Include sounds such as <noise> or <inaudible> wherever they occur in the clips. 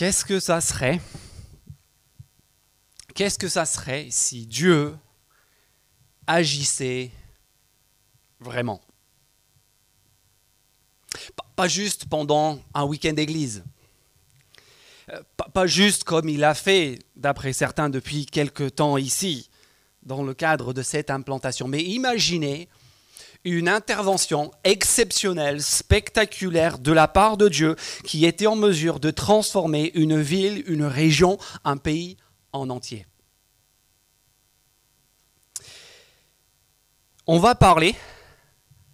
Qu'est-ce que ça serait? Ça serait si Dieu agissait vraiment? Pas juste pendant un week-end d'église. Euh, pas juste comme il a fait, d'après certains, depuis quelque temps ici, dans le cadre de cette implantation. Mais imaginez une intervention exceptionnelle, spectaculaire de la part de Dieu qui était en mesure de transformer une ville, une région, un pays en entier. On va parler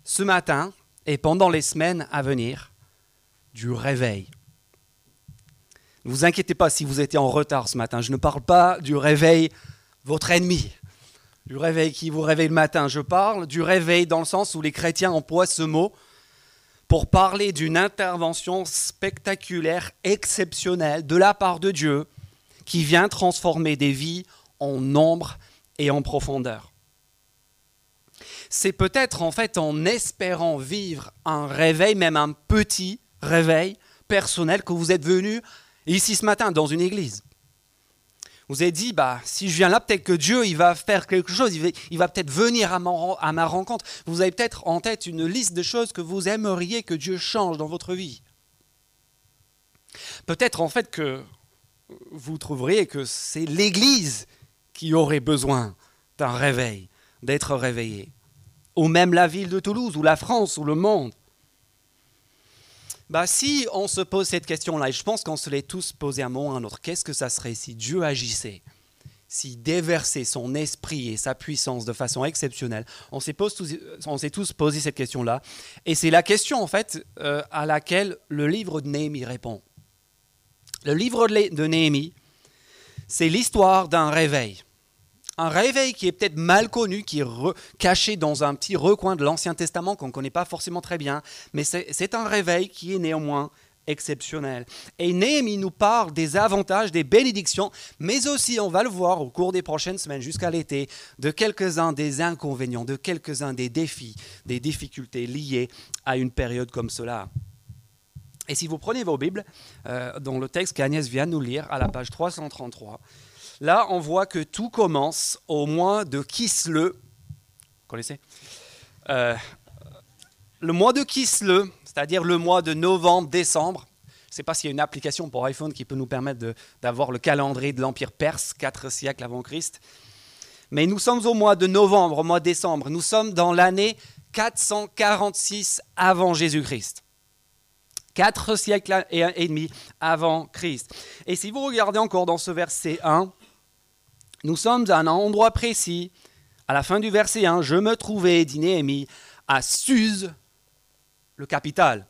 ce matin et pendant les semaines à venir du réveil. Ne vous inquiétez pas si vous étiez en retard ce matin, je ne parle pas du réveil, votre ennemi du réveil qui vous réveille le matin. Je parle du réveil dans le sens où les chrétiens emploient ce mot pour parler d'une intervention spectaculaire, exceptionnelle de la part de Dieu qui vient transformer des vies en nombre et en profondeur. C'est peut-être en fait en espérant vivre un réveil, même un petit réveil personnel, que vous êtes venu ici ce matin dans une église. Vous avez dit, bah, si je viens là, peut-être que Dieu va faire quelque chose, il va, peut-être venir à ma, rencontre. Vous avez peut-être en tête une liste de choses que vous aimeriez que Dieu change dans votre vie. Peut-être en fait que vous trouveriez que c'est l'Église qui aurait besoin d'un réveil, d'être réveillée. Ou même la ville de Toulouse, ou la France, ou le monde. Bah, si on se pose cette question-là, et je pense qu'on se l'est tous posé un moment ou un autre, qu'est-ce que ça serait si Dieu agissait S'il déversait son esprit et sa puissance de façon exceptionnelle? On s'est tous, posé cette question-là. Et c'est la question, en fait, euh, à laquelle le livre de Néhémie répond. Le livre de Néhémie, c'est l'histoire d'un réveil un réveil qui est peut-être mal connu, qui est caché dans un petit recoin de l'Ancien Testament qu'on ne connaît pas forcément très bien, mais c'est un réveil qui est néanmoins exceptionnel. Et Néhémie nous parle des avantages, des bénédictions, mais aussi, on va le voir au cours des prochaines semaines jusqu'à l'été, de quelques-uns des inconvénients, de quelques-uns des défis, des difficultés liées à une période comme cela. Et si vous prenez vos Bibles, euh, dans le texte qu'Agnès vient nous lire, à la page 333, Là, on voit que tout commence au mois de Kisle. Vous connaissez euh, Le mois de Kisle, c'est-à-dire le mois de novembre-décembre. Je ne sais pas s'il y a une application pour iPhone qui peut nous permettre d'avoir le calendrier de l'Empire perse, quatre siècles avant Christ. Mais nous sommes au mois de novembre, au mois de décembre. Nous sommes dans l'année 446 avant Jésus-Christ. Quatre siècles et demi avant Christ. Et si vous regardez encore dans ce verset 1, nous sommes à un endroit précis. À la fin du verset 1, je me trouvais, dit Néhémie, à Suse, le capital.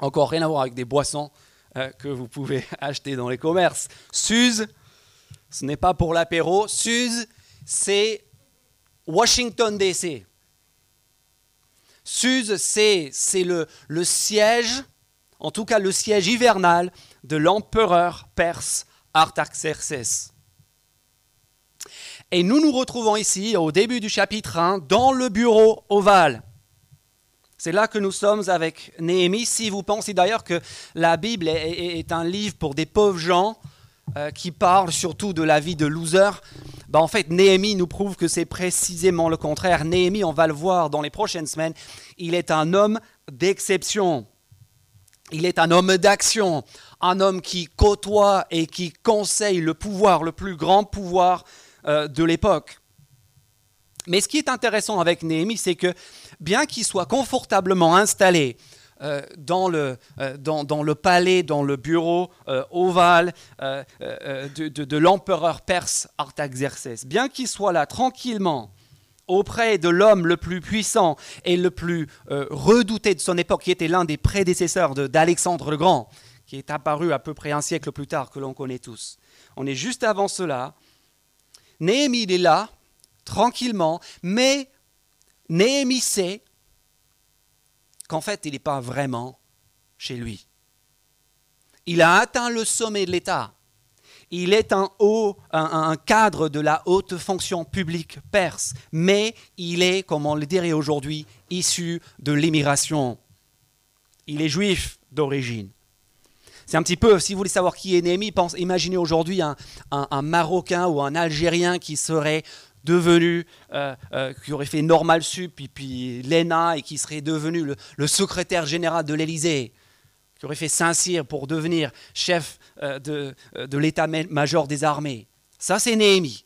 Encore rien à voir avec des boissons euh, que vous pouvez <laughs> acheter dans les commerces. Suse, ce n'est pas pour l'apéro. Suse, c'est Washington DC. Suse, c'est le, le siège, en tout cas le siège hivernal de l'empereur perse Artaxerxès. Et nous nous retrouvons ici, au début du chapitre 1, dans le bureau ovale. C'est là que nous sommes avec Néhémie. Si vous pensez d'ailleurs que la Bible est, un livre pour des pauvres gens euh, qui parlent surtout de la vie de loser, ben en fait, Néhémie nous prouve que c'est précisément le contraire. Néhémie, on va le voir dans les prochaines semaines, il est un homme d'exception. Il est un homme d'action, un homme qui côtoie et qui conseille le pouvoir, le plus grand pouvoir euh, de l'époque. Mais ce qui est intéressant avec Néhémie, c'est que bien qu'il soit confortablement installé euh, dans, le, euh, dans, palais, dans le bureau ovale de, de l'empereur perse Artaxerxès, bien qu'il soit là tranquillement, auprès de l'homme le plus puissant et le plus redouté de son époque, qui était l'un des prédécesseurs d'Alexandre le Grand, qui est apparu à peu près un siècle plus tard que l'on connaît tous. On est juste avant cela, Néhémie, est là, tranquillement, mais Néhémie sait qu'en fait, il n'est pas vraiment chez lui. Il a atteint le sommet de l'État. Il est un, haut, un, cadre de la haute fonction publique perse, mais il est, comme on le dirait aujourd'hui, issu de l'immigration. Il est juif d'origine. C'est un petit peu, si vous voulez savoir qui est Néhémie, imaginez aujourd'hui un, Marocain ou un Algérien qui serait devenu, euh, euh, qui aurait fait Normal Sup, puis, puis l'ENA, et qui serait devenu le, secrétaire général de l'Élysée, qui aurait fait Saint-Cyr pour devenir chef euh, de, de l'état-major des armées. Ça, c'est Néhémie.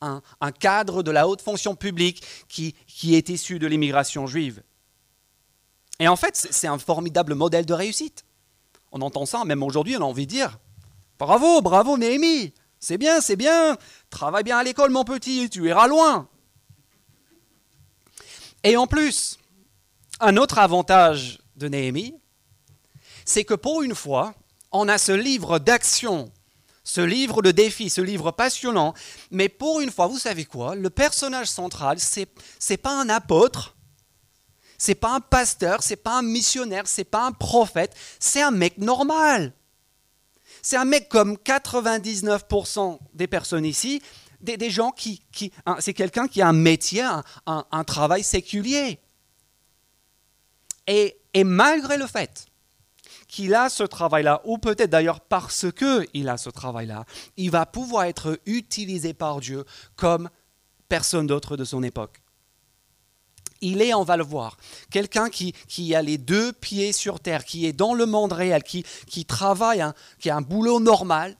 Un, cadre de la haute fonction publique qui, qui est issu de l'immigration juive. Et en fait, c'est un formidable modèle de réussite. On entend ça, même aujourd'hui, on a envie de dire Bravo, bravo Néhémie C'est bien, c'est bien Travaille bien à l'école, mon petit, tu iras loin. Et en plus, un autre avantage de Néhémie, c'est que pour une fois, on a ce livre d'action, ce livre de défis, ce livre passionnant, mais pour une fois, vous savez quoi Le personnage central, c'est n'est pas un apôtre, c'est pas un pasteur, c'est pas un missionnaire, c'est pas un prophète, c'est un mec normal. C'est un mec comme 99% des personnes ici, des, gens qui, c'est quelqu'un qui a un métier, un, travail séculier. Et, et malgré le fait qu'il a ce travail-là, ou peut-être d'ailleurs parce qu'il a ce travail-là, il va pouvoir être utilisé par Dieu comme personne d'autre de son époque. Il est, on va le voir, quelqu'un qui, a les deux pieds sur terre, qui est dans le monde réel, qui, travaille, qui a un boulot normal,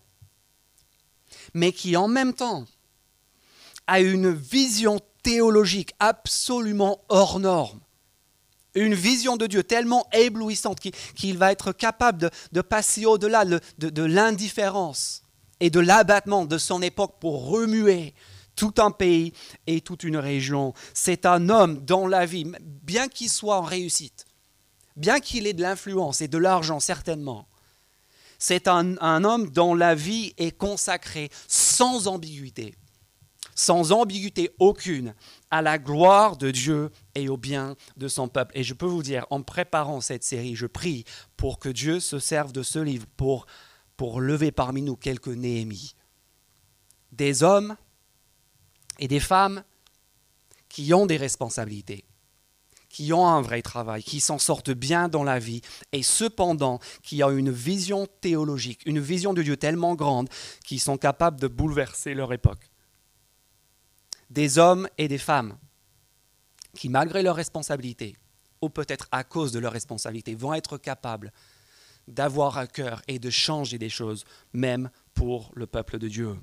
mais qui en même temps a une vision théologique absolument hors norme. Une vision de Dieu tellement éblouissante qu'il va être capable de, passer au-delà de l'indifférence et de l'abattement de son époque pour remuer tout un pays et toute une région. C'est un homme dans la vie, bien qu'il soit en réussite, bien qu'il ait de l'influence et de l'argent certainement, c'est un, homme dont la vie est consacrée sans ambiguïté, sans ambiguïté aucune, à la gloire de Dieu et au bien de son peuple. Et je peux vous dire, en préparant cette série, je prie pour que Dieu se serve de ce livre pour, pour lever parmi nous quelques Néhémies. Des hommes et des femmes qui ont des responsabilités, qui ont un vrai travail, qui s'en sortent bien dans la vie, et cependant qui ont une vision théologique, une vision de Dieu tellement grande qu'ils sont capables de bouleverser leur époque. Des hommes et des femmes qui, malgré leurs responsabilités, ou peut-être à cause de leurs responsabilités, vont être capables d'avoir un cœur et de changer des choses, même pour le peuple de Dieu.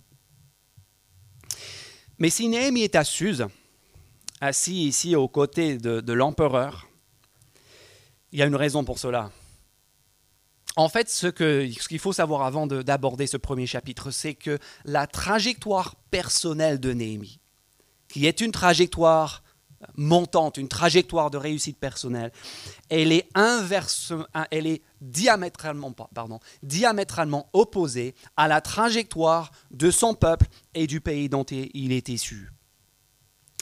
Mais si Néhémie est à Suse, assis ici aux côtés de, l'empereur, il y a une raison pour cela. En fait, ce qu'il faut savoir avant d'aborder ce premier chapitre, c'est que la trajectoire personnelle de Néhémie, qui est une trajectoire montante, une trajectoire de réussite personnelle, elle est, inverse, est diamétralement, diamétralement opposée à la trajectoire de son peuple et du pays dont il est issu.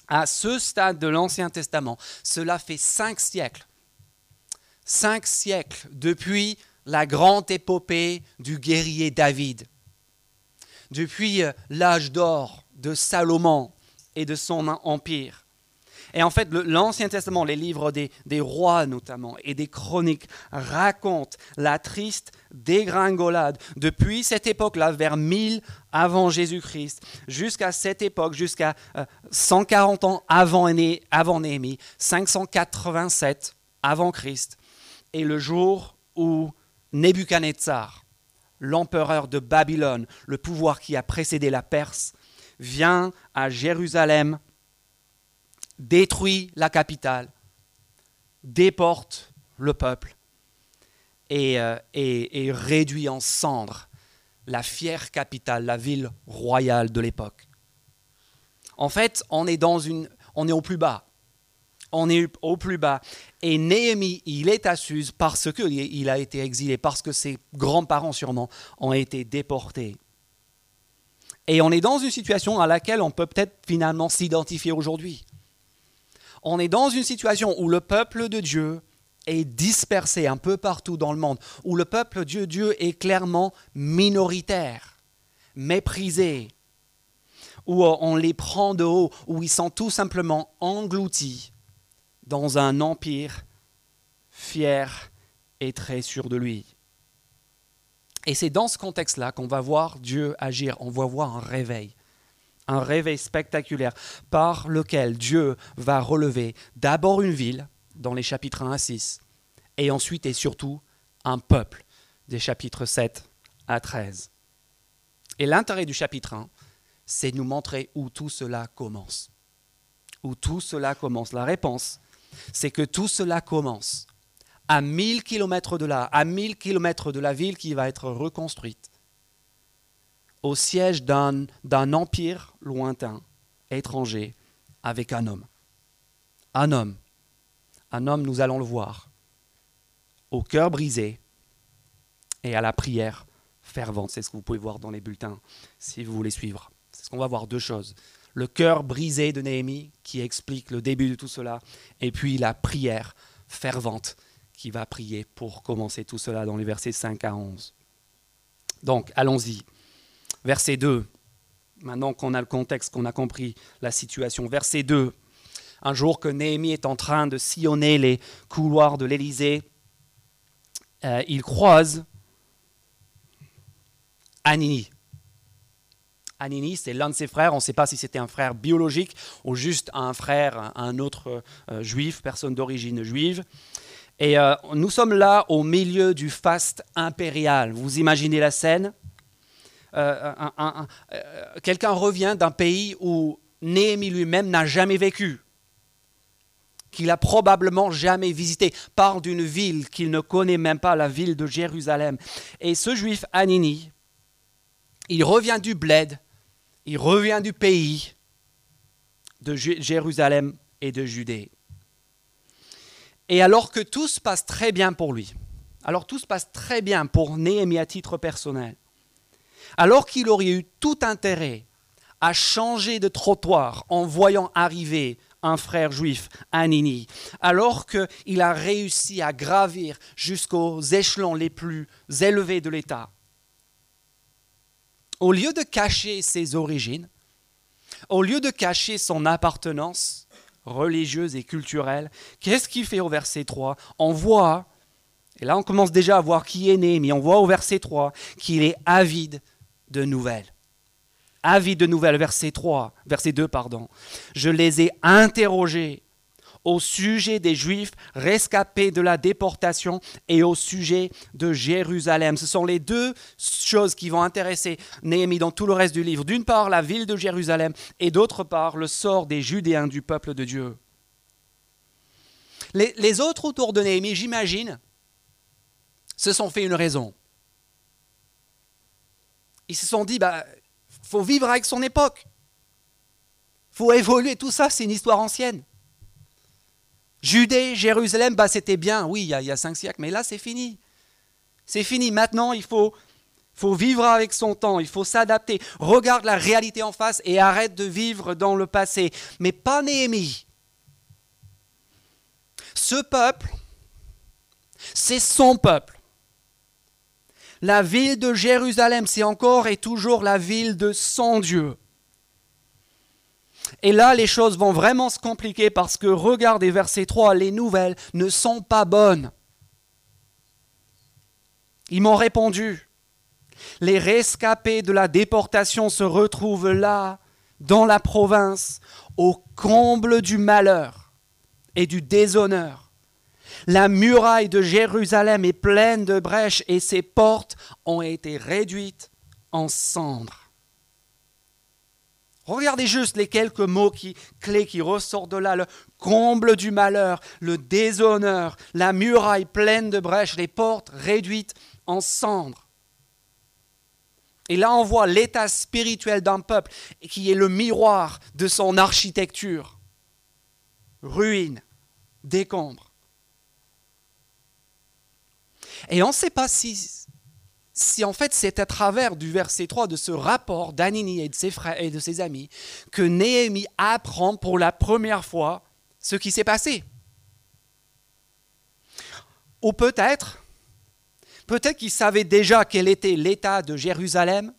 À ce stade de l'Ancien Testament, cela fait cinq siècles, cinq siècles depuis la grande épopée du guerrier David, depuis euh, l'âge d'or de Salomon et de son empire, et en fait, l'Ancien Testament, les livres des, rois notamment et des chroniques racontent la triste dégringolade depuis cette époque-là, vers 1000 avant Jésus-Christ, jusqu'à cette époque, jusqu'à 140 euh, ans avant, avant Néhémie, 587 avant Christ, et le jour où Nebuchadnezzar, l'empereur de Babylone, le pouvoir qui a précédé la Perse, vient à Jérusalem détruit la capitale, déporte le peuple euh, et, réduit en cendres la fière capitale, la ville royale de l'époque. En fait, on est, on est au plus bas. On est au plus bas. Et Néhémie, il est à Suse parce qu'il a été exilé, parce que ses grands-parents sûrement ont été déportés. Et on est dans une situation à laquelle on peut peut-être finalement s'identifier aujourd'hui on est dans une situation où le peuple de Dieu est dispersé un peu partout dans le monde, où le peuple de Dieu, est clairement minoritaire, méprisé, où on les prend de haut, où ils sont tout simplement engloutis dans un empire fier et très sûr de lui. Et c'est dans ce contexte-là qu'on va voir Dieu agir, on va voir un réveil, un réveil spectaculaire par lequel Dieu va relever d'abord une ville, dans les chapitres 1 à 6, et ensuite et surtout un peuple, des chapitres 7 à 13. Et l'intérêt du chapitre 1, c'est de nous montrer où tout cela commence. Où tout cela commence. La réponse, c'est que tout cela commence à 1000 kilomètres de là, à 1000 kilomètres de la ville qui va être reconstruite, au siège d'un empire lointain, étranger, avec un homme. Un homme. Un homme, nous allons le voir, au cœur brisé et à la prière fervente. C'est ce que vous pouvez voir dans les bulletins si vous voulez suivre. C'est ce qu'on va voir deux choses. Le cœur brisé de Néhémie qui explique le début de tout cela, et puis la prière fervente qui va prier pour commencer tout cela dans les versets 5 à 11. Donc, allons-y. Verset 2. Maintenant qu'on a le contexte, qu'on a compris la situation. Verset 2. Un jour que Néhémie est en train de sillonner les couloirs de l'Élysée, euh, il croise Anini. Anini, c'est l'un de ses frères. On ne sait pas si c'était un frère biologique ou juste un frère, un autre euh, juif, personne d'origine juive. Et euh, nous sommes là au milieu du faste impérial. Vous imaginez la scène? Quelqu'un revient d'un pays où Néhémie lui-même n'a jamais vécu, qu'il a probablement jamais visité, part d'une ville qu'il ne connaît même pas, la ville de Jérusalem. Et ce juif Anini, il revient du bled, il revient du pays de Jérusalem et de Judée. Et alors que tout se passe très bien pour lui, alors tout se passe très bien pour Néhémie à titre personnel, alors qu'il aurait eu tout intérêt à changer de trottoir en voyant arriver un frère juif, Anini, alors qu'il a réussi à gravir jusqu'aux échelons les plus élevés de l'État. Au lieu de cacher ses origines, au lieu de cacher son appartenance, religieuse et culturelle. Qu'est-ce qu'il fait au verset 3 On voit, et là on commence déjà à voir qui est né, mais on voit au verset 3 qu'il est avide de nouvelles. Avide de nouvelles, verset 3, verset 2, pardon. Je les ai interrogés au sujet des Juifs rescapés de la déportation et au sujet de Jérusalem. Ce sont les deux choses qui vont intéresser Néhémie dans tout le reste du livre. D'une part, la ville de Jérusalem et d'autre part, le sort des Judéens du peuple de Dieu. Les, autres autour de Néhémie, j'imagine, se sont fait une raison. Ils se sont dit, bah, faut vivre avec son époque. faut évoluer, tout ça, c'est une histoire ancienne. Judée, Jérusalem, bah, c'était bien, oui, il y, a, cinq siècles, mais là, c'est fini. C'est fini. Maintenant, il faut vivre avec son temps, il faut s'adapter. Regarde la réalité en face et arrête de vivre dans le passé. Mais pas Néhémie. Ce peuple, c'est son peuple. La ville de Jérusalem, c'est encore et toujours la ville de son Dieu. Et là, les choses vont vraiment se compliquer parce que, regardez verset 3, les nouvelles ne sont pas bonnes. Ils m'ont répondu. Les rescapés de la déportation se retrouvent là, dans la province, au comble du malheur et du déshonneur. La muraille de Jérusalem est pleine de brèches et ses portes ont été réduites en cendres. Regardez juste les quelques mots clés qui ressortent de là. Le comble du malheur, le déshonneur, la muraille pleine de brèches, les portes réduites en cendres. Et là, on voit l'état spirituel d'un peuple qui est le miroir de son architecture. Ruine, décombre. Et on ne sait pas si en fait c'est à travers du verset 3 de ce rapport d'Anini et de ses frères et de ses amis que Néhémie apprend pour la première fois ce qui s'est passé. Ou peut-être, peut-être qu'il savait déjà quel était l'état de Jérusalem,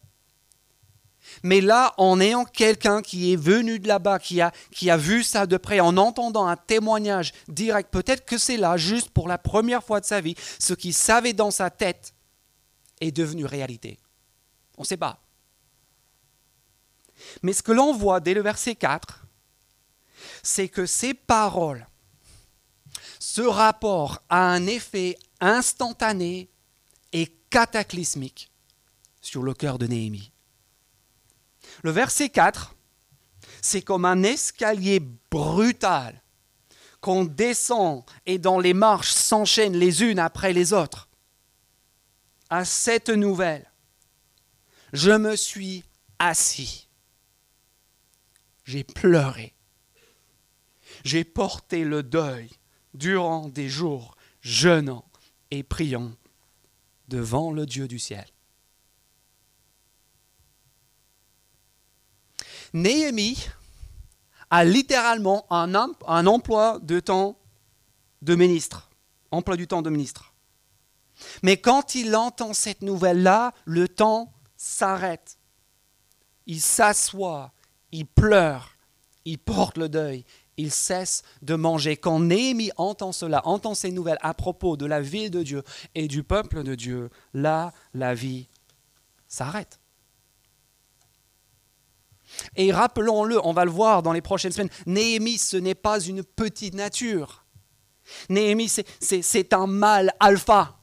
mais là, en ayant quelqu'un qui est venu de là-bas, qui a, vu ça de près, en entendant un témoignage direct, peut-être que c'est là, juste pour la première fois de sa vie, ce qu'il savait dans sa tête, est devenue réalité On ne sait pas. Mais ce que l'on voit dès le verset 4, c'est que ces paroles, ce rapport a un effet instantané et cataclysmique sur le cœur de Néhémie. Le verset 4, c'est comme un escalier brutal qu'on descend et dont les marches s'enchaînent les unes après les autres. À cette nouvelle, je me suis assis. J'ai pleuré. J'ai porté le deuil durant des jours, jeûnant et priant devant le Dieu du ciel. Néhémie a littéralement un, emploi de temps de ministre, emploi du temps de ministre. Mais quand il entend cette nouvelle-là, le temps s'arrête. Il s'assoit, il pleure, il porte le deuil, il cesse de manger. Quand Néhémie entend cela, entend ces nouvelles à propos de la ville de Dieu et du peuple de Dieu, là, la vie s'arrête. Et rappelons-le, on va le voir dans les prochaines semaines, Néhémie, ce n'est pas une petite nature. Néhémie, c'est un mal alpha.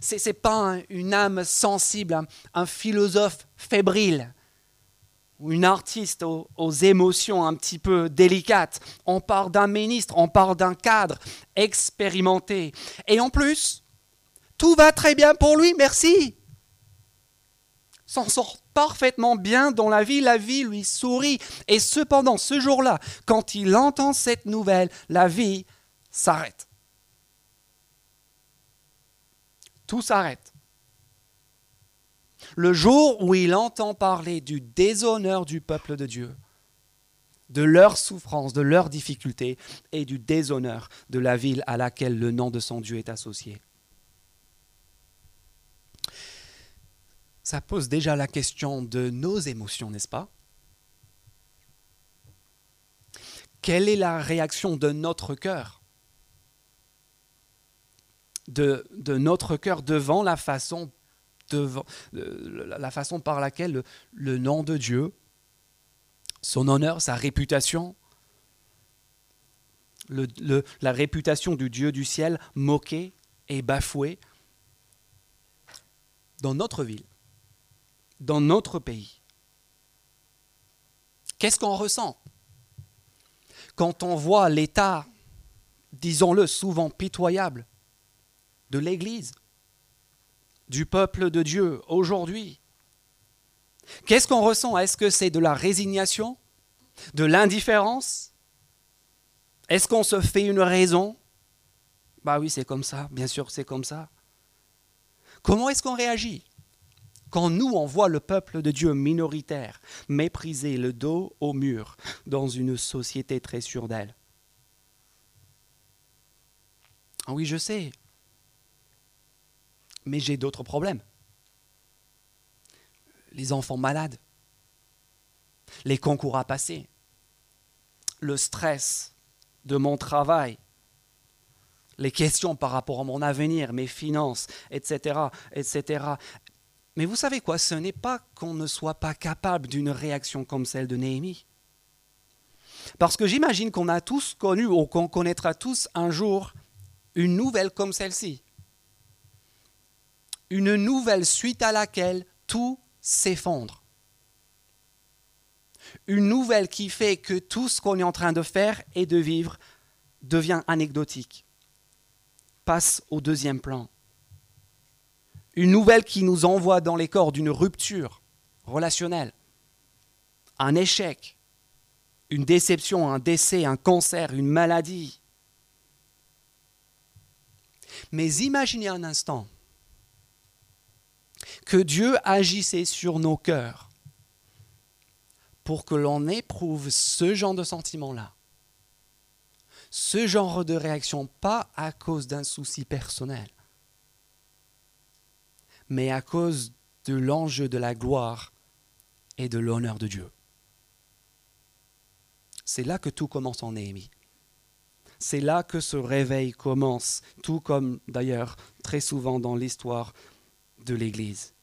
Ce n'est pas une âme sensible, un philosophe fébrile ou une artiste aux, émotions un petit peu délicates. On parle d'un ministre, on parle d'un cadre expérimenté. Et en plus, tout va très bien pour lui, merci. S'en sort parfaitement bien dans la vie, la vie lui sourit. Et cependant, ce jour-là, quand il entend cette nouvelle, la vie s'arrête. Tout s'arrête le jour où il entend parler du déshonneur du peuple de Dieu, de leur souffrance, de leurs difficultés et du déshonneur de la ville à laquelle le nom de son Dieu est associé. Ça pose déjà la question de nos émotions, n'est-ce pas? Quelle est la réaction de notre cœur? De, notre cœur devant la façon devant, la façon par laquelle le, nom de Dieu, son honneur, sa réputation, la réputation du Dieu du ciel moquée et bafouée dans notre ville, dans notre pays. Qu'est-ce qu'on ressent? Quand on voit l'état, disons-le, souvent pitoyable de l'Église du peuple de Dieu aujourd'hui. Qu'est-ce qu'on ressent? Est-ce que c'est de la résignation? De l'indifférence? Est-ce qu'on se fait une raison? Bah oui, c'est comme ça, bien sûr, c'est comme ça. Comment est-ce qu'on réagit? Quand nous, on voit le peuple de Dieu minoritaire mépriser le dos au mur dans une société très sûre d'elle ah Oui, je sais, mais j'ai d'autres problèmes. Les enfants malades, les concours à passer, le stress de mon travail, les questions par rapport à mon avenir, mes finances, etc., etc. Mais vous savez quoi, ce n'est pas qu'on ne soit pas capable d'une réaction comme celle de Néhémie. Parce que j'imagine qu'on a tous connu ou qu'on connaîtra tous un jour une nouvelle comme celle-ci une nouvelle suite à laquelle tout s'effondre. Une nouvelle qui fait que tout ce qu'on est en train de faire et de vivre devient anecdotique, passe au deuxième plan. Une nouvelle qui nous envoie dans les corps d'une rupture relationnelle, un échec, une déception, un décès, un cancer, une maladie. Mais imaginez un instant que Dieu agissait sur nos cœurs pour que l'on éprouve ce genre de sentiment-là, ce genre de réaction, pas à cause d'un souci personnel, mais à cause de l'enjeu de la gloire et de l'honneur de Dieu. C'est là que tout commence en Néhémie. C'est là que ce réveil commence, tout comme d'ailleurs très souvent dans l'histoire de l'Église.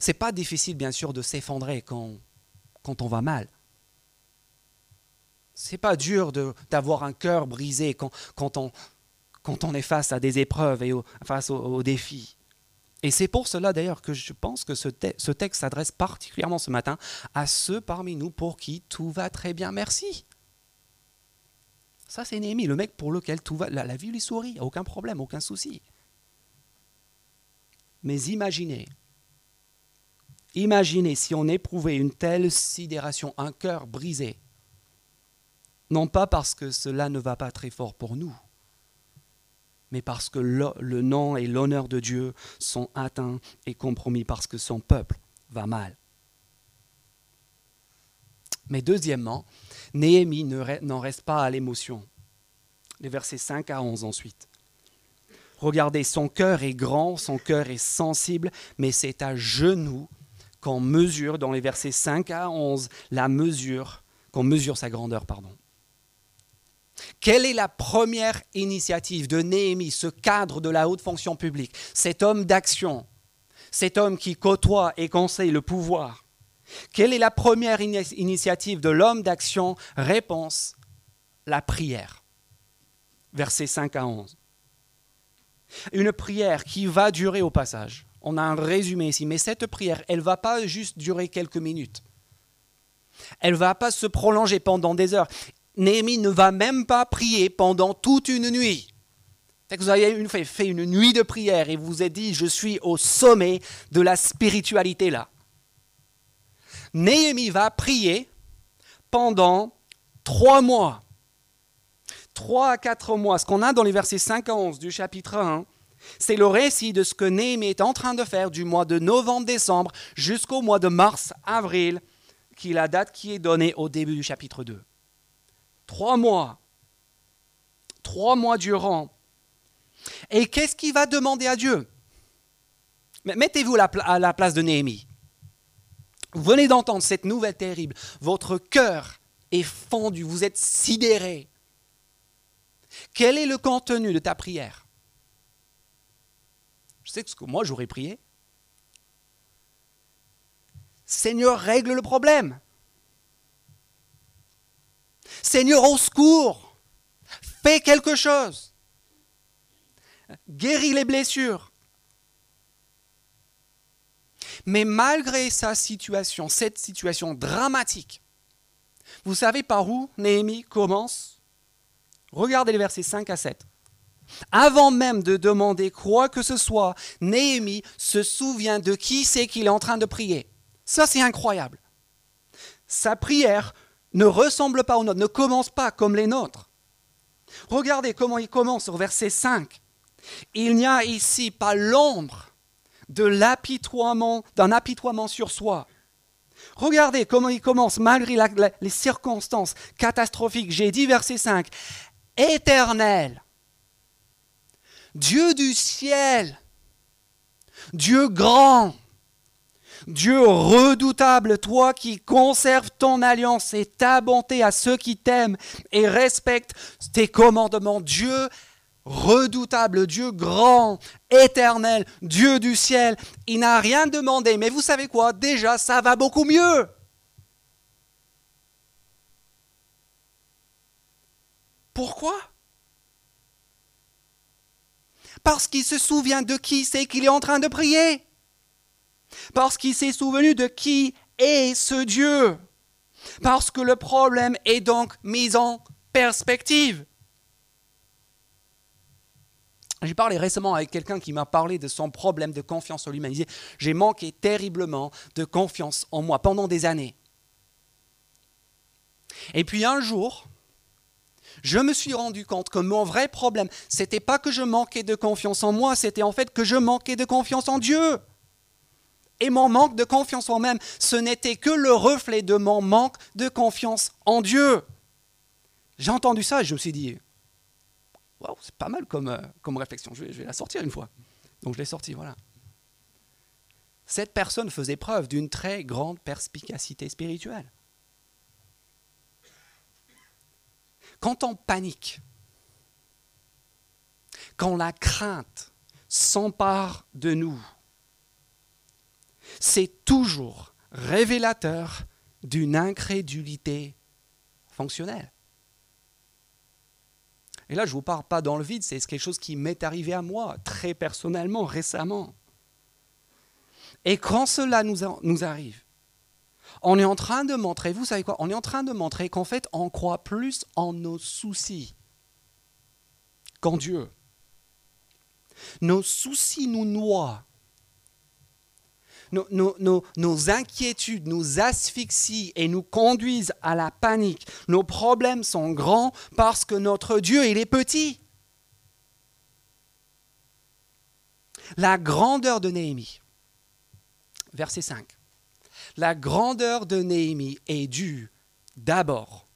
C'est pas difficile, bien sûr, de s'effondrer quand, quand on va mal. C'est pas dur d'avoir un cœur brisé quand, on est face à des épreuves et face aux, défis. Et c'est pour cela d'ailleurs que je pense que ce, texte s'adresse particulièrement ce matin à ceux parmi nous pour qui tout va très bien, merci. Ça, c'est Néhémie, le mec pour lequel tout va, la, la vie lui sourit, aucun problème, aucun souci. Mais imaginez, imaginez si on éprouvait une telle sidération, un cœur brisé, non pas parce que cela ne va pas très fort pour nous, mais parce que le, nom et l'honneur de Dieu sont atteints et compromis parce que son peuple va mal. Mais deuxièmement, Néhémie n'en reste pas à l'émotion. Les versets 5 à 11 ensuite. Regardez, son cœur est grand, son cœur est sensible, mais c'est à genoux qu'on mesure, dans les versets 5 à 11, la mesure, qu'on mesure sa grandeur, pardon. Quelle est la première initiative de Néhémie, ce cadre de la haute fonction publique, cet homme d'action, cet homme qui côtoie et conseille le pouvoir quelle est la première initiative de l'homme d'action? Réponse, la prière. Versets 5 à 11. Une prière qui va durer au passage. On a un résumé ici, mais cette prière, elle ne va pas juste durer quelques minutes. Elle ne va pas se prolonger pendant des heures. Néhémie ne va même pas prier pendant toute une nuit. Vous avez fait une nuit de prière et vous êtes dit, je suis au sommet de la spiritualité là. Néhémie va prier pendant trois mois. Trois à quatre mois. Ce qu'on a dans les versets 5 à 11 du chapitre 1, c'est le récit de ce que Néhémie est en train de faire du mois de novembre-décembre jusqu'au mois de mars-avril, qui est la date qui est donnée au début du chapitre 2. Trois mois. Trois mois durant. Et qu'est-ce qu'il va demander à Dieu? Mettez-vous à la place de Néhémie. Vous venez d'entendre cette nouvelle terrible. Votre cœur est fendu, vous êtes sidéré. Quel est le contenu de ta prière? Je sais que moi j'aurais prié. Seigneur, règle le problème. Seigneur, au secours. Fais quelque chose. Guéris les blessures. Mais malgré sa situation, cette situation dramatique, vous savez par où Néhémie commence? Regardez les versets 5 à 7. Avant même de demander quoi que ce soit, Néhémie se souvient de qui c'est qu'il est en train de prier. Ça, c'est incroyable. Sa prière ne ressemble pas aux nôtres, ne commence pas comme les nôtres. Regardez comment il commence au verset 5. Il n'y a ici pas l'ombre d'un apitoiement sur soi. Regardez comment il commence, malgré les circonstances catastrophiques. J'ai dit verset 5, éternel, Dieu du ciel, Dieu grand, Dieu redoutable, toi qui conserves ton alliance et ta bonté à ceux qui t'aiment et respectent tes commandements. Dieu redoutable, Dieu grand, éternel, Dieu du ciel. Il n'a rien demandé, mais vous savez quoi? Déjà, ça va beaucoup mieux. Pourquoi? Parce qu'il se souvient de qui c'est qu'il est en train de prier. Parce qu'il s'est souvenu de qui est ce Dieu. Parce que le problème est donc mis en perspective. J'ai parlé récemment avec quelqu'un qui m'a parlé de son problème de confiance en lui-même. Il disait J'ai manqué terriblement de confiance en moi pendant des années. Et puis un jour, je me suis rendu compte que mon vrai problème, c'était pas que je manquais de confiance en moi, c'était en fait que je manquais de confiance en Dieu. Et mon manque de confiance en moi-même, ce n'était que le reflet de mon manque de confiance en Dieu. J'ai entendu ça et je me suis dit, c'est pas mal comme, euh, comme réflexion, je vais, la sortir une fois. Donc je l'ai sortie, voilà. Cette personne faisait preuve d'une très grande perspicacité spirituelle. Quand on panique, quand la crainte s'empare de nous, c'est toujours révélateur d'une incrédulité fonctionnelle. Et là, je ne vous parle pas dans le vide, c'est quelque chose qui m'est arrivé à moi, très personnellement, récemment. Et quand cela nous, arrive, on est en train de montrer, vous savez quoi, on est en train de montrer qu'en fait, on croit plus en nos soucis qu'en Dieu. Nos soucis nous noient. Nos, inquiétudes nous asphyxient et nous conduisent à la panique. Nos problèmes sont grands parce que notre Dieu, il est petit. La grandeur de Néhémie. Verset 5. La grandeur de Néhémie est due d'abord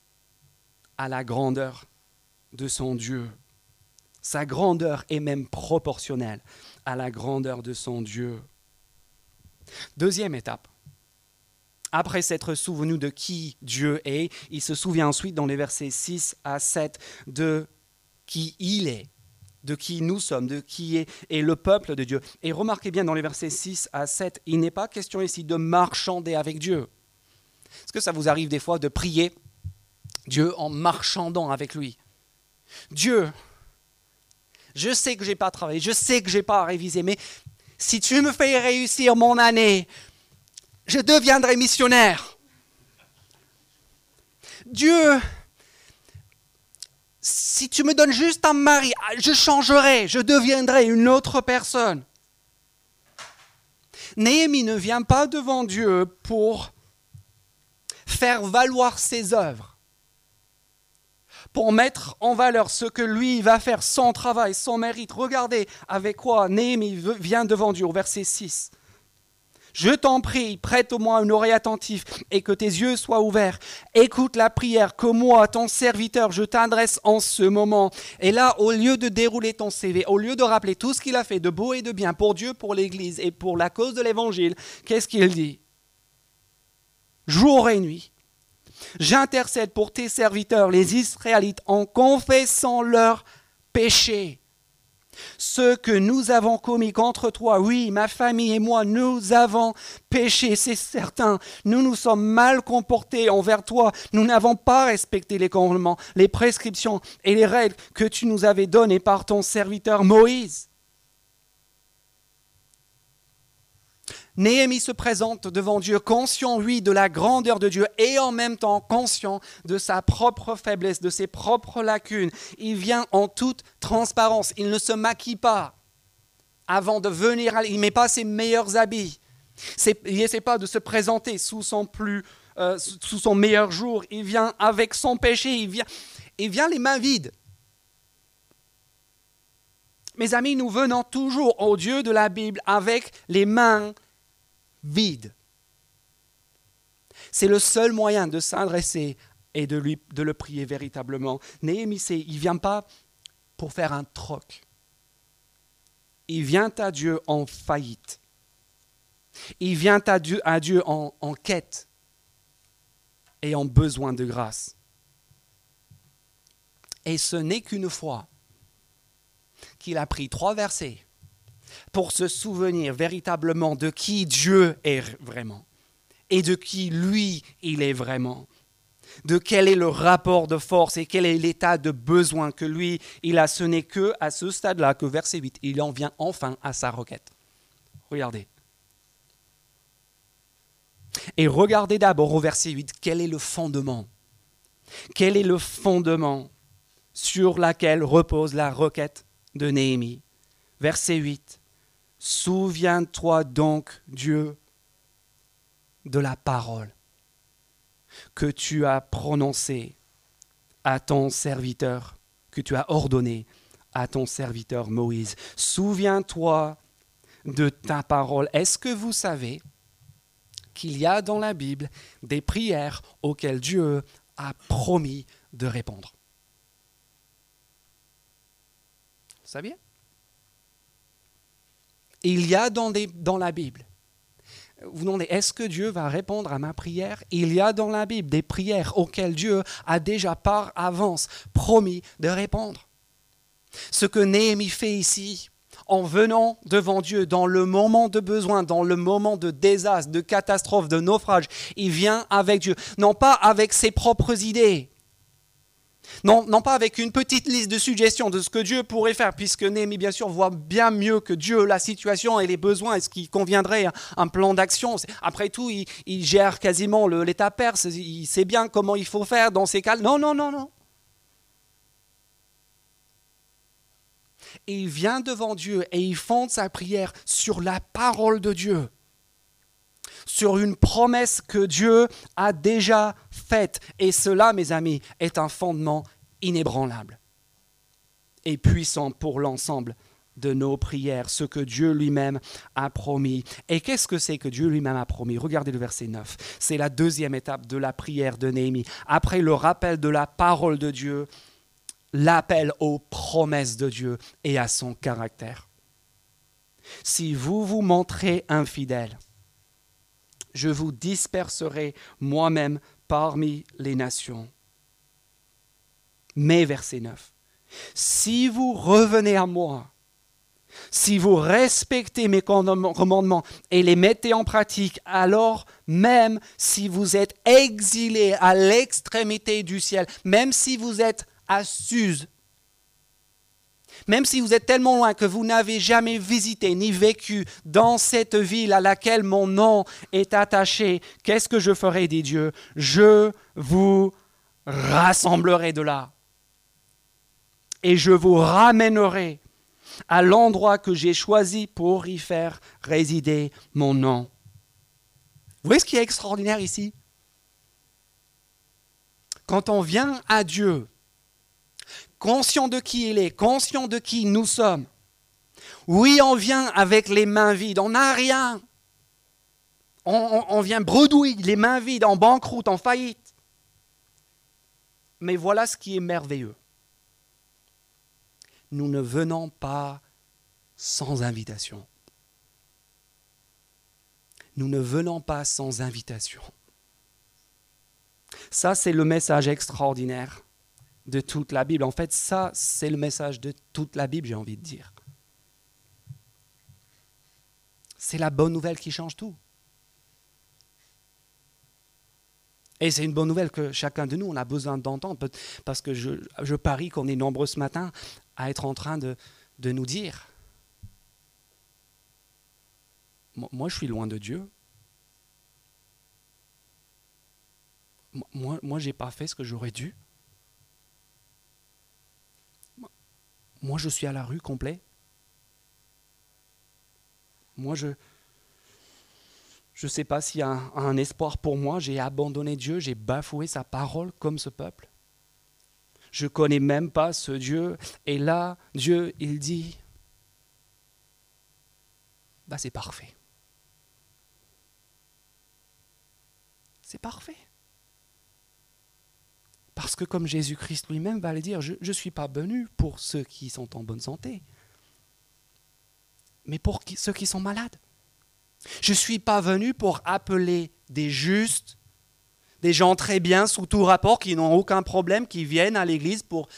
à la grandeur de son Dieu. Sa grandeur est même proportionnelle à la grandeur de son Dieu. Deuxième étape. Après s'être souvenu de qui Dieu est, il se souvient ensuite dans les versets 6 à 7 de qui il est, de qui nous sommes, de qui est, le peuple de Dieu. Et remarquez bien dans les versets 6 à 7, il n'est pas question ici de marchander avec Dieu. Est-ce que ça vous arrive des fois de prier Dieu en marchandant avec lui? Dieu, je sais que je n'ai pas travaillé, je sais que je n'ai pas révisé, mais si tu me fais réussir mon année, je deviendrai missionnaire. Dieu, si tu me donnes juste un mari, je changerai, je deviendrai une autre personne. Néhémie ne vient pas devant Dieu pour faire valoir ses œuvres pour mettre en valeur ce que lui va faire, son travail, son mérite. Regardez avec quoi Néhémie vient devant Dieu au verset 6. Je t'en prie, prête-moi une oreille attentive et que tes yeux soient ouverts. Écoute la prière que moi, ton serviteur, je t'adresse en ce moment. Et là, au lieu de dérouler ton CV, au lieu de rappeler tout ce qu'il a fait de beau et de bien pour Dieu, pour l'Église et pour la cause de l'Évangile, qu'est-ce qu'il dit? Jour et nuit, J'intercède pour tes serviteurs, les Israélites, en confessant leurs péchés. Ce que nous avons commis contre toi, oui, ma famille et moi, nous avons péché, c'est certain. Nous nous sommes mal comportés envers toi. Nous n'avons pas respecté les commandements, les prescriptions et les règles que tu nous avais données par ton serviteur Moïse. Néhémie se présente devant Dieu, conscient, lui, de la grandeur de Dieu et en même temps conscient de sa propre faiblesse, de ses propres lacunes. Il vient en toute transparence. Il ne se maquille pas avant de venir. Il ne met pas ses meilleurs habits. Il n'essaie pas de se présenter sous son, plus, euh, sous son meilleur jour. Il vient avec son péché. Il vient, il vient les mains vides. Mes amis, nous venons toujours au Dieu de la Bible avec les mains vide. C'est le seul moyen de s'adresser et de, lui, le prier véritablement. Néhémie, il ne vient pas pour faire un troc. Il vient à Dieu en faillite. Il vient à Dieu, à Dieu en, en quête et en besoin de grâce. Et ce n'est qu'une fois qu'il a pris trois versets pour se souvenir véritablement de qui Dieu est vraiment et de qui lui il est vraiment de quel est le rapport de force et quel est l'état de besoin que lui, il a. Ce n'est que à ce stade-là que verset 8, il en vient enfin à sa requête. Regardez. Et regardez d'abord au verset 8, quel est le fondement? Quel est le fondement sur lequel repose la requête de Néhémie? Verset 8. Souviens-toi donc, Dieu, de la parole que tu as prononcée à ton serviteur, que tu as ordonnée à ton serviteur Moïse. Souviens-toi de ta parole. Est-ce que vous savez qu'il y a dans la Bible des prières auxquelles Dieu a promis de répondre? Vous il y a dans, la Bible, vous demandez, est-ce que Dieu va répondre à ma prière? Il y a dans la Bible des prières auxquelles Dieu a déjà par avance promis de répondre. Ce que Néhémie fait ici, en venant devant Dieu dans le moment de besoin, dans le moment de désastre, de catastrophe, de naufrage. Il vient avec Dieu, non pas avec ses propres idées, non, non pas avec une petite liste de suggestions de ce que Dieu pourrait faire, puisque Néhémie, bien sûr, voit bien mieux que Dieu la situation et les besoins et ce qui conviendrait un plan d'action. Après tout, il, il gère quasiment l'État perse, il sait bien comment il faut faire dans ces cas. Non, non, non, non. Et il vient devant Dieu et il fonde sa prière sur la parole de Dieu sur une promesse que Dieu a déjà faite. Et cela, mes amis, est un fondement inébranlable et puissant pour l'ensemble de nos prières, ce que Dieu lui-même a promis. Et qu'est-ce que c'est que Dieu lui-même a promis? Regardez le verset 9. C'est la deuxième étape de la prière de Néhémie. Après le rappel de la parole de Dieu, l'appel aux promesses de Dieu et à son caractère. Si vous vous montrez infidèle, je vous disperserai moi-même parmi les nations. Mais verset 9, si vous revenez à moi, si vous respectez mes commandements et les mettez en pratique, alors même si vous êtes exilés à l'extrémité du ciel, même si vous êtes à même si vous êtes tellement loin que vous n'avez jamais visité ni vécu dans cette ville à laquelle mon nom est attaché, qu'est-ce que je ferai des dieux Je vous rassemblerai de là. Et je vous ramènerai à l'endroit que j'ai choisi pour y faire résider mon nom. Vous voyez ce qui est extraordinaire ici? Quand on vient à Dieu, conscient de qui il est, conscient de qui nous sommes. Oui, on vient avec les mains vides, on n'a rien. On, vient bredouille, les mains vides, en banqueroute, en faillite. Mais voilà ce qui est merveilleux. Nous ne venons pas sans invitation. Nous ne venons pas sans invitation. Ça, c'est le message extraordinaire de toute la Bible. En fait, ça, c'est le message de toute la Bible, j'ai envie de dire. C'est la bonne nouvelle qui change tout. Et c'est une bonne nouvelle que chacun de nous, on a besoin d'entendre, parce que je, parie qu'on est nombreux ce matin à être en train de, nous dire, moi je suis loin de Dieu. Moi, moi je n'ai pas fait ce que j'aurais dû. Moi, je suis à la rue complet. Moi, je ne sais pas s'il y a un, espoir pour moi. J'ai abandonné Dieu, j'ai bafoué sa parole comme ce peuple. Je ne connais même pas ce Dieu. Et là, Dieu, il dit, bah c'est parfait. C'est parfait. Parce que comme Jésus-Christ lui-même va le dire, je ne suis pas venu pour ceux qui sont en bonne santé, mais pour ceux qui sont malades. Je ne suis pas venu pour appeler des justes, des gens très bien sous tout rapport, qui n'ont aucun problème, qui viennent à l'Église pour,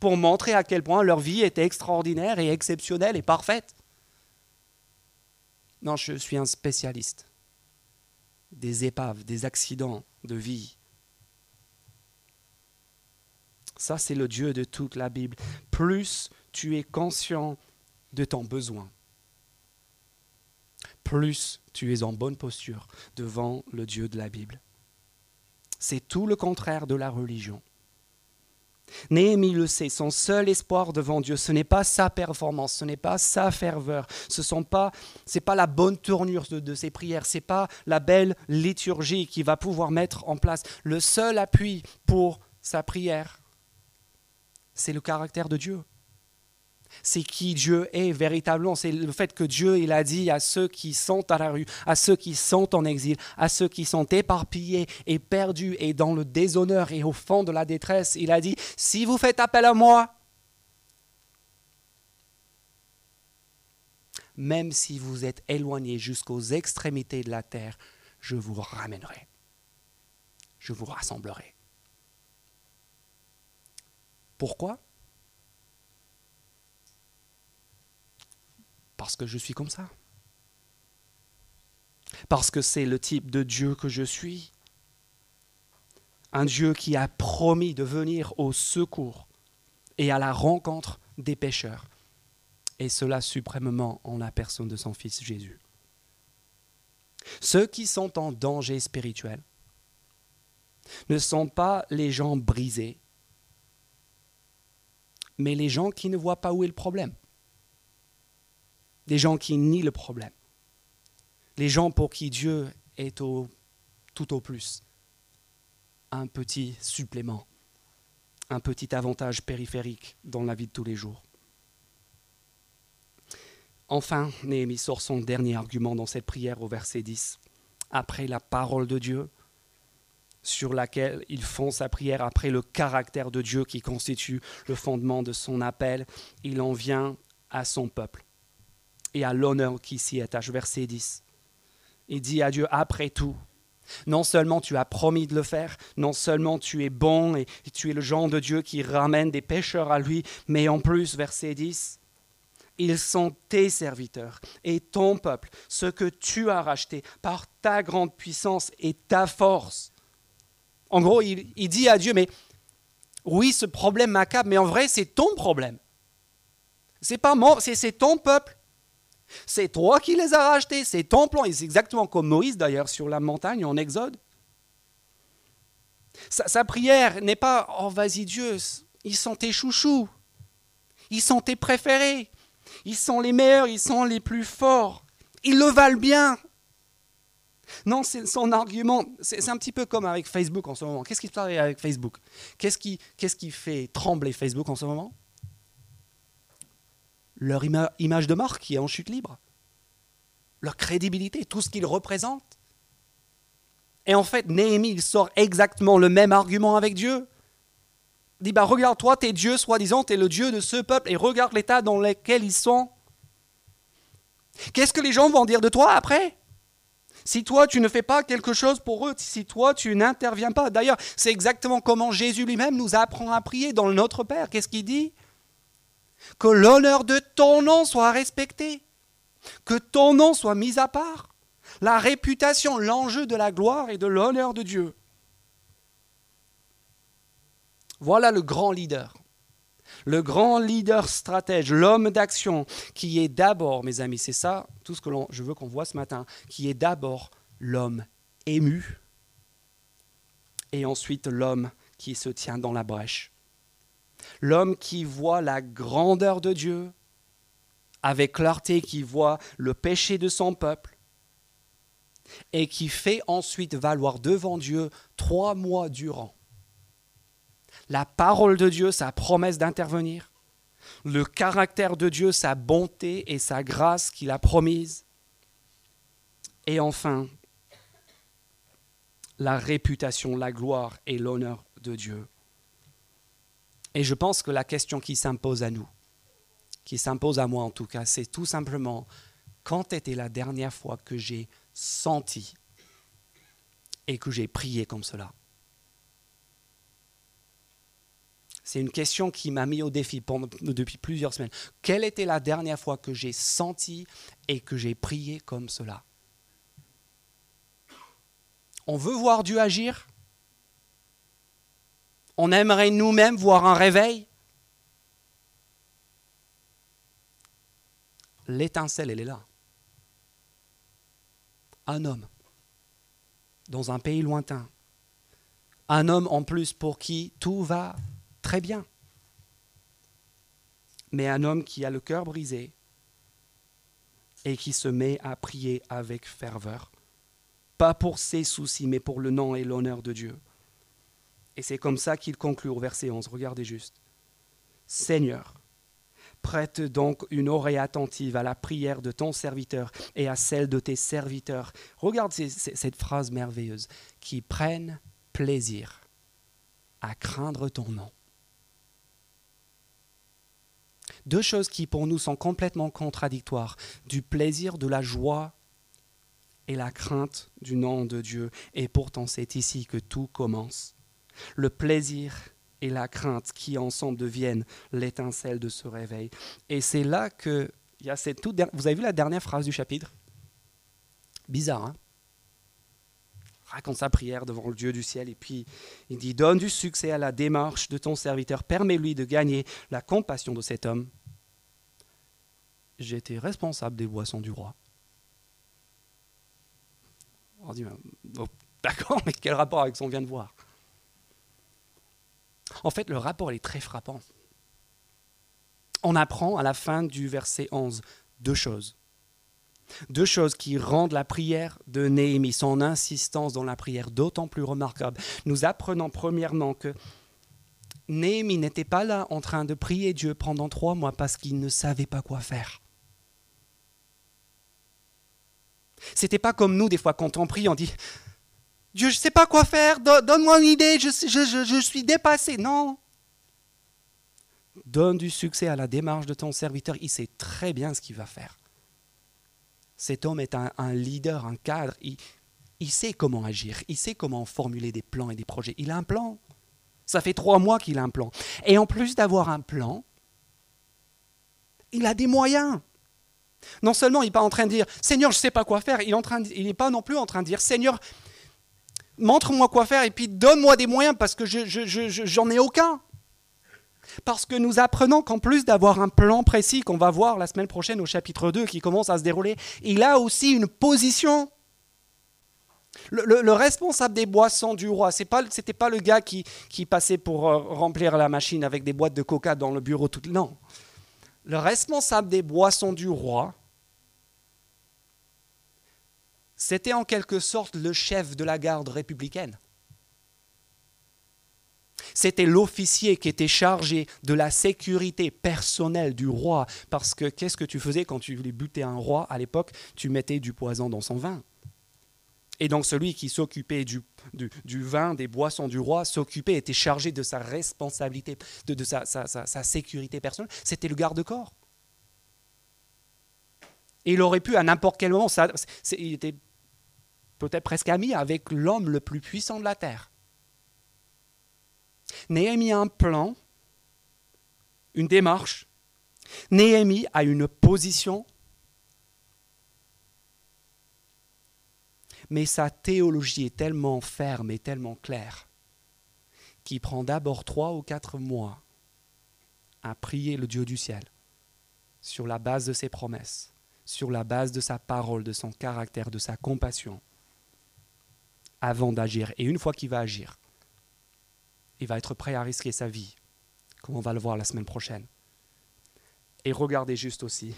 pour montrer à quel point leur vie est extraordinaire et exceptionnelle et parfaite. Non, je suis un spécialiste des épaves, des accidents de vie, ça, c'est le Dieu de toute la Bible. Plus tu es conscient de ton besoin, plus tu es en bonne posture devant le Dieu de la Bible. C'est tout le contraire de la religion. Néhémie le sait, son seul espoir devant Dieu, ce n'est pas sa performance, ce n'est pas sa ferveur, ce n'est pas, pas la bonne tournure de, de ses prières, ce n'est pas la belle liturgie qui va pouvoir mettre en place. Le seul appui pour sa prière, c'est le caractère de Dieu. C'est qui Dieu est véritablement. C'est le fait que Dieu, il a dit à ceux qui sont à la rue, à ceux qui sont en exil, à ceux qui sont éparpillés et perdus et dans le déshonneur et au fond de la détresse, il a dit, si vous faites appel à moi, même si vous êtes éloignés jusqu'aux extrémités de la terre, je vous ramènerai. Je vous rassemblerai. Pourquoi? Parce que je suis comme ça. Parce que c'est le type de Dieu que je suis. Un Dieu qui a promis de venir au secours et à la rencontre des pécheurs. Et cela suprêmement en la personne de son Fils Jésus. Ceux qui sont en danger spirituel ne sont pas les gens brisés, mais les gens qui ne voient pas où est le problème. Des gens qui nient le problème. Les gens pour qui Dieu est tout au plus un petit supplément, un petit avantage périphérique dans la vie de tous les jours. Enfin, Néhémie sort son dernier argument dans cette prière au verset 10. Après la parole de Dieu, sur laquelle il font sa prière, après le caractère de Dieu qui constitue le fondement de son appel, il en vient à son peuple et à l'honneur qui s'y attache. Verset 10. Il dit à Dieu, après tout, non seulement tu as promis de le faire, non seulement tu es bon et tu es le genre de Dieu qui ramène des pécheurs à lui, mais en plus, verset 10, ils sont tes serviteurs et ton peuple, ce que tu as racheté par ta grande puissance et ta force. En gros, il, dit à Dieu, mais oui, ce problème m'accable, mais en vrai, c'est ton problème. C'est pas mon, c'est ton peuple. C'est toi qui les as rachetés, c'est ton plan. C'est exactement comme Moïse d'ailleurs sur la montagne en Exode. Sa, prière n'est pas Oh vas-y Dieu, ils sont tes chouchous, ils sont tes préférés, ils sont les meilleurs, ils sont les plus forts, ils le valent bien. Non, c'est son argument. C'est un petit peu comme avec Facebook en ce moment. Qu'est-ce qui se passe avec Facebook? Qu'est-ce qui, fait trembler Facebook en ce moment? Leur image de marque qui est en chute libre, leur crédibilité, tout ce qu'ils représentent. Et en fait, Néhémie, il sort exactement le même argument avec Dieu. Il dit, bah, regarde, toi, t'es Dieu, soi-disant, t'es le Dieu de ce peuple, et regarde l'état dans lequel ils sont. Qu'est-ce que les gens vont dire de toi après? Si toi, tu ne fais pas quelque chose pour eux, si toi, tu n'interviens pas. D'ailleurs, c'est exactement comment Jésus lui-même nous apprend à prier dans le Notre Père. Qu'est-ce qu'il dit? Que l'honneur de ton nom soit respecté, que ton nom soit mis à part, la réputation, l'enjeu de la gloire et de l'honneur de Dieu. Voilà le grand leader, le grand leader stratège, l'homme d'action, qui est d'abord, mes amis, c'est ça tout ce que je veux qu'on voit ce matin, qui est d'abord l'homme ému, et ensuite l'homme qui se tient dans la brèche. L'homme qui voit la grandeur de Dieu, avec clarté qui voit le péché de son peuple, et qui fait ensuite valoir devant Dieu trois mois durant la parole de Dieu, sa promesse d'intervenir, le caractère de Dieu, sa bonté et sa grâce qu'il a promise, et enfin la réputation, la gloire et l'honneur de Dieu. Et je pense que la question qui s'impose à nous, qui s'impose à moi en tout cas, c'est tout simplement quand était la dernière fois que j'ai senti et que j'ai prié comme cela? C'est une question qui m'a mis au défi depuis plusieurs semaines. Quelle était la dernière fois que j'ai senti et que j'ai prié comme cela? On veut voir Dieu agir? On aimerait nous-mêmes voir un réveil? L'étincelle, elle est là. Un homme, dans un pays lointain. Un homme en plus pour qui tout va très bien. Mais un homme qui a le cœur brisé et qui se met à prier avec ferveur. Pas pour ses soucis, mais pour le nom et l'honneur de Dieu. Et c'est comme ça qu'il conclut au verset 11. Regardez juste. Seigneur, prête donc une oreille attentive à la prière de ton serviteur et à celle de tes serviteurs. Regarde cette phrase merveilleuse. Qui prennent plaisir à craindre ton nom. Deux choses qui pour nous sont complètement contradictoires. Du plaisir, de la joie et la crainte du nom de Dieu. Et pourtant c'est ici que tout commence le plaisir et la crainte qui ensemble deviennent l'étincelle de ce réveil. Et c'est là que il y a cette Vous avez vu la dernière phrase du chapitre? Bizarre, hein? Raconte sa prière devant le Dieu du ciel et puis il dit Donne du succès à la démarche de ton serviteur, permets-lui de gagner la compassion de cet homme. J'étais responsable des boissons du roi. On dit oh, D'accord, mais quel rapport avec ce qu'on vient de voir? En fait, le rapport est très frappant. On apprend à la fin du verset 11 deux choses. Deux choses qui rendent la prière de Néhémie, son insistance dans la prière, d'autant plus remarquable. Nous apprenons premièrement que Néhémie n'était pas là en train de prier Dieu pendant trois mois parce qu'il ne savait pas quoi faire. C'était pas comme nous, des fois, quand on prie, on dit Dieu, je ne sais pas quoi faire, donne-moi une idée, je, je suis dépassé. Non. Donne du succès à la démarche de ton serviteur, il sait très bien ce qu'il va faire. Cet homme est un, leader, un cadre. Il, sait comment agir. Il sait comment formuler des plans et des projets. Il a un plan. Ça fait trois mois qu'il a un plan. Et en plus d'avoir un plan, il a des moyens. Non seulement il n'est pas en train de dire Seigneur, je ne sais pas quoi faire, il n'est pas non plus en train de dire Seigneur, montre-moi quoi faire et puis donne-moi des moyens parce que je j'en ai aucun. Parce que nous apprenons qu'en plus d'avoir un plan précis qu'on va voir la semaine prochaine au chapitre 2 qui commence à se dérouler, il a aussi une position. Le, responsable des boissons du roi, ce n'était pas, le gars qui, passait pour euh, remplir la machine avec des boîtes de coca dans le bureau. Tout, non. Le responsable des boissons du roi, c'était en quelque sorte le chef de la garde républicaine. C'était l'officier qui était chargé de la sécurité personnelle du roi. Parce que qu'est-ce que tu faisais quand tu voulais buter un roi à l'époque? Tu mettais du poison dans son vin. Et donc celui qui s'occupait du, vin, des boissons du roi, s'occupait, était chargé de sa responsabilité, de, sa, sécurité personnelle. C'était le garde-corps. Et il aurait pu à n'importe quel moment, il était peut-être presque ami avec l'homme le plus puissant de la terre. Néhémie a un plan, une démarche. Néhémie a une position. Mais sa théologie est tellement ferme et tellement claire qu'il prend d'abord trois ou quatre mois à prier le Dieu du ciel sur la base de ses promesses, sur la base de sa parole, de son caractère, de sa compassion, avant d'agir. Et une fois qu'il va agir, il va être prêt à risquer sa vie, comme on va le voir la semaine prochaine. Et regardez juste aussi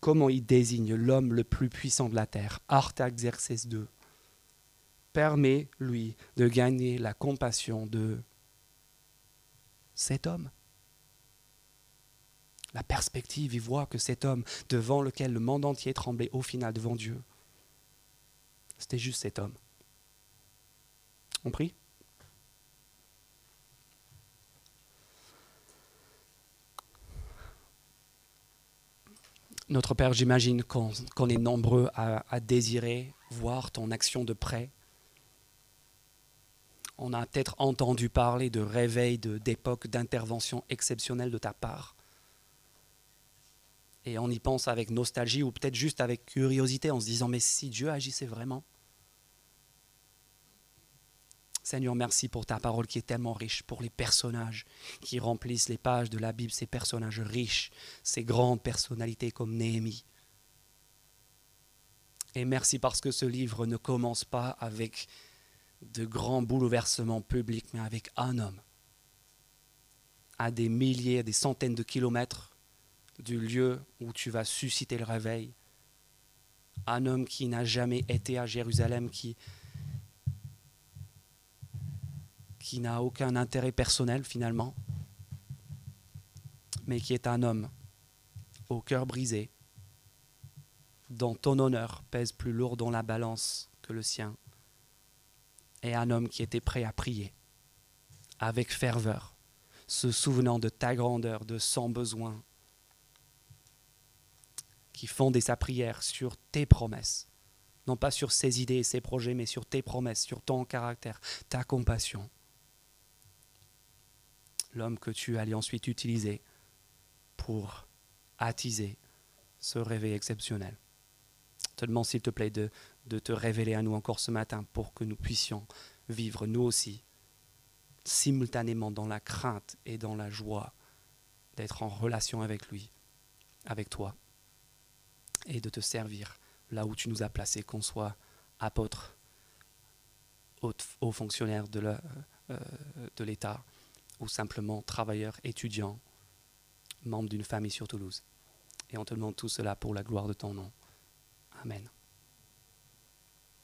comment il désigne l'homme le plus puissant de la terre. Artaxerxès II permet, lui, de gagner la compassion de cet homme. La perspective, il voit que cet homme, devant lequel le monde entier tremblait au final devant Dieu, c'était juste cet homme. On prie? Notre Père, j'imagine qu'on est nombreux à, désirer voir ton action de près. On a peut-être entendu parler de réveil, d'époque, d'intervention exceptionnelle de ta part. Et on y pense avec nostalgie ou peut-être juste avec curiosité en se disant, mais si Dieu agissait vraiment Seigneur, merci pour ta parole qui est tellement riche, pour les personnages qui remplissent les pages de la Bible, ces personnages riches, ces grandes personnalités comme Néhémie. Et merci parce que ce livre ne commence pas avec de grands bouleversements publics, mais avec un homme, à des milliers, des centaines de kilomètres du lieu où tu vas susciter le réveil. Un homme qui n'a jamais été à Jérusalem, qui qui n'a aucun intérêt personnel finalement, mais qui est un homme au cœur brisé, dont ton honneur pèse plus lourd dans la balance que le sien, et un homme qui était prêt à prier avec ferveur, se souvenant de ta grandeur, de son besoin, qui fondait sa prière sur tes promesses, non pas sur ses idées et ses projets, mais sur tes promesses, sur ton caractère, ta compassion l'homme que tu allais ensuite utiliser pour attiser ce réveil exceptionnel. te demande s'il te plaît de, de te révéler à nous encore ce matin pour que nous puissions vivre nous aussi simultanément dans la crainte et dans la joie d'être en relation avec lui, avec toi, et de te servir là où tu nous as placés, qu'on soit apôtre, haut, fonctionnaire de euh, l'État, ou simplement travailleur, étudiant, membre d'une famille sur Toulouse. Et on te demande tout cela pour la gloire de ton nom. Amen.